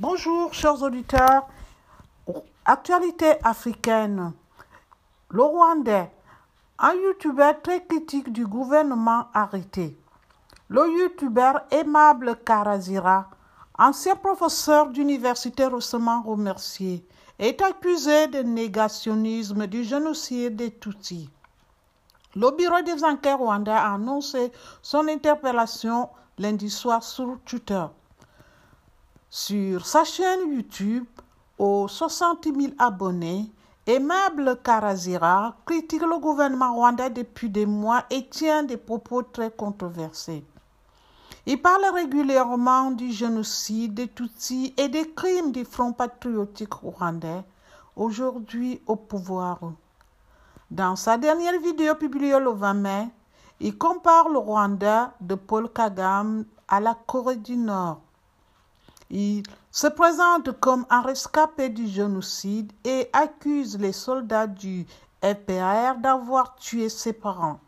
Bonjour, chers auditeurs. Actualité africaine. Le Rwandais, un youtubeur très critique du gouvernement arrêté. Le youtubeur Aimable Karazira, ancien professeur d'université récemment remercié, est accusé de négationnisme du génocide des Tutsis. Le bureau des enquêtes rwandais a annoncé son interpellation lundi soir sur Twitter. Sur sa chaîne YouTube, aux 60 000 abonnés, Aimable Karazira critique le gouvernement rwandais depuis des mois et tient des propos très controversés. Il parle régulièrement du génocide des Tutsis et des crimes du Front patriotique rwandais, aujourd'hui au pouvoir. Dans sa dernière vidéo publiée le 20 mai, il compare le Rwanda de Paul Kagame à la Corée du Nord. Il se présente comme un rescapé du génocide et accuse les soldats du FPR d'avoir tué ses parents.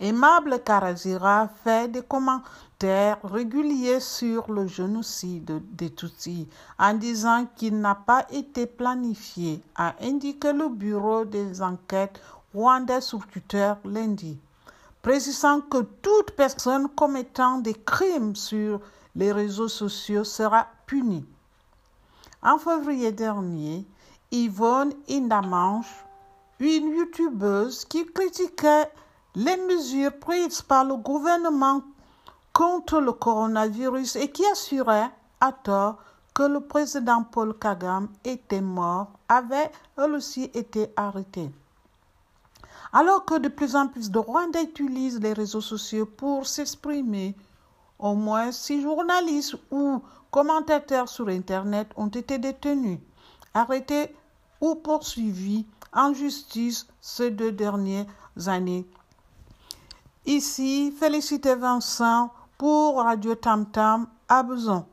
Aimable Karazira fait des commentaires réguliers sur le génocide des Tutsis en disant qu'il n'a pas été planifié, a indiqué le bureau des enquêtes rwandais sur Twitter lundi, précisant que toute personne commettant des crimes sur les réseaux sociaux sera punie. En février dernier, Yvonne Indamanche, une youtubeuse qui critiquait les mesures prises par le gouvernement contre le coronavirus et qui assurait à tort que le président Paul Kagame était mort, avait elle aussi été arrêtée. Alors que de plus en plus de Rwandais utilisent les réseaux sociaux pour s'exprimer, au moins six journalistes ou commentateurs sur Internet ont été détenus, arrêtés ou poursuivis en justice ces deux dernières années Ici, Félicité Vincent pour Radio Tam Tam à Beson.